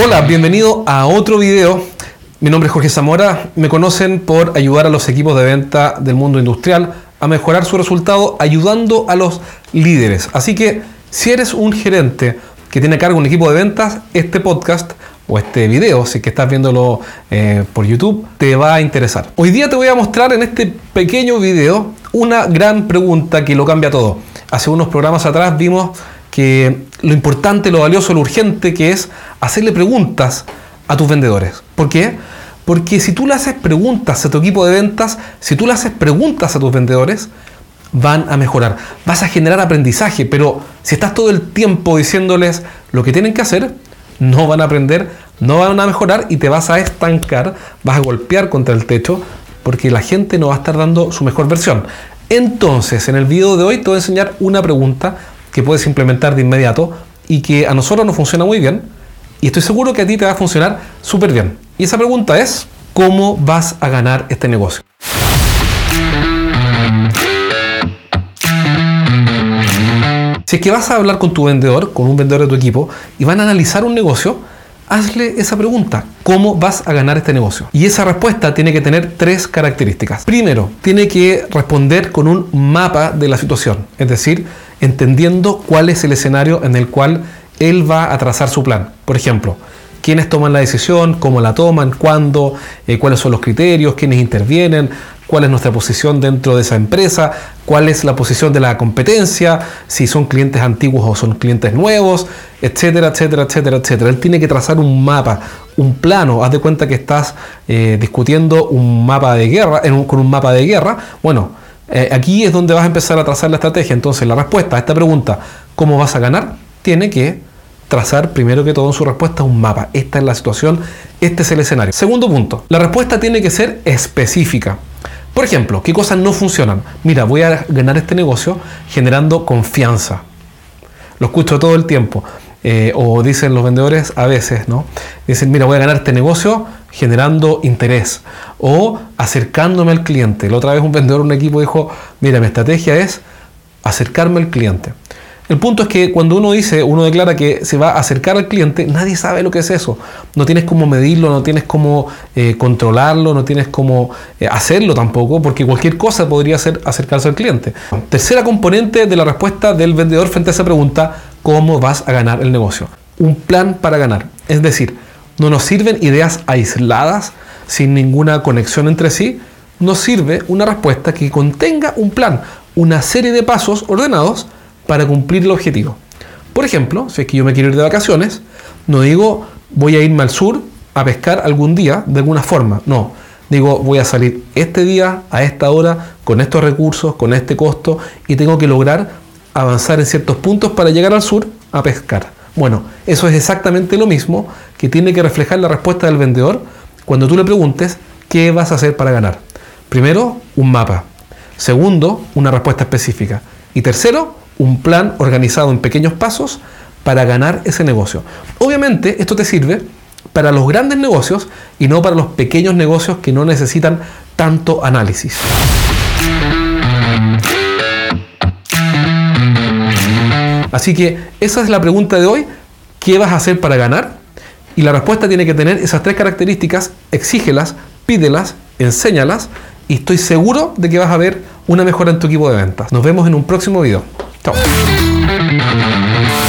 Hola, bienvenido a otro video. Mi nombre es Jorge Zamora. Me conocen por ayudar a los equipos de venta del mundo industrial a mejorar su resultado ayudando a los líderes. Así que si eres un gerente que tiene a cargo un equipo de ventas, este podcast o este video, si que estás viéndolo eh, por YouTube, te va a interesar. Hoy día te voy a mostrar en este pequeño video una gran pregunta que lo cambia todo. Hace unos programas atrás vimos lo importante, lo valioso, lo urgente que es hacerle preguntas a tus vendedores. ¿Por qué? Porque si tú le haces preguntas a tu equipo de ventas, si tú le haces preguntas a tus vendedores, van a mejorar. Vas a generar aprendizaje, pero si estás todo el tiempo diciéndoles lo que tienen que hacer, no van a aprender, no van a mejorar y te vas a estancar, vas a golpear contra el techo porque la gente no va a estar dando su mejor versión. Entonces, en el video de hoy te voy a enseñar una pregunta que puedes implementar de inmediato y que a nosotros nos funciona muy bien y estoy seguro que a ti te va a funcionar súper bien. Y esa pregunta es, ¿cómo vas a ganar este negocio? Si es que vas a hablar con tu vendedor, con un vendedor de tu equipo, y van a analizar un negocio, hazle esa pregunta, ¿cómo vas a ganar este negocio? Y esa respuesta tiene que tener tres características. Primero, tiene que responder con un mapa de la situación, es decir, entendiendo cuál es el escenario en el cual él va a trazar su plan. Por ejemplo, quiénes toman la decisión, cómo la toman, cuándo, eh, cuáles son los criterios, quiénes intervienen, cuál es nuestra posición dentro de esa empresa, cuál es la posición de la competencia, si son clientes antiguos o son clientes nuevos, etcétera, etcétera, etcétera, etcétera. Él tiene que trazar un mapa, un plano. Haz de cuenta que estás eh, discutiendo un mapa de guerra, con un mapa de guerra. Bueno, eh, aquí es donde vas a empezar a trazar la estrategia. Entonces, la respuesta a esta pregunta, ¿cómo vas a ganar? Tiene que trazar primero que todo en su respuesta un mapa. Esta es la situación, este es el escenario. Segundo punto, la respuesta tiene que ser específica. Por ejemplo, ¿qué cosas no funcionan? Mira, voy a ganar este negocio generando confianza. Lo escucho todo el tiempo. Eh, o dicen los vendedores a veces, ¿no? Dicen, mira, voy a ganar este negocio generando interés o acercándome al cliente. La otra vez un vendedor, un equipo dijo, mira, mi estrategia es acercarme al cliente. El punto es que cuando uno dice, uno declara que se va a acercar al cliente, nadie sabe lo que es eso. No tienes cómo medirlo, no tienes cómo eh, controlarlo, no tienes cómo eh, hacerlo tampoco, porque cualquier cosa podría ser acercarse al cliente. Tercera componente de la respuesta del vendedor frente a esa pregunta, ¿cómo vas a ganar el negocio? Un plan para ganar. Es decir, no nos sirven ideas aisladas, sin ninguna conexión entre sí, nos sirve una respuesta que contenga un plan, una serie de pasos ordenados para cumplir el objetivo. Por ejemplo, si es que yo me quiero ir de vacaciones, no digo voy a irme al sur a pescar algún día de alguna forma, no. Digo, voy a salir este día, a esta hora, con estos recursos, con este costo, y tengo que lograr avanzar en ciertos puntos para llegar al sur a pescar. Bueno, eso es exactamente lo mismo que tiene que reflejar la respuesta del vendedor cuando tú le preguntes qué vas a hacer para ganar. Primero, un mapa. Segundo, una respuesta específica. Y tercero, un plan organizado en pequeños pasos para ganar ese negocio. Obviamente esto te sirve para los grandes negocios y no para los pequeños negocios que no necesitan tanto análisis. Así que esa es la pregunta de hoy. ¿Qué vas a hacer para ganar? Y la respuesta tiene que tener esas tres características. Exígelas, pídelas, enséñalas y estoy seguro de que vas a ver una mejora en tu equipo de ventas. Nos vemos en un próximo video. Ciao.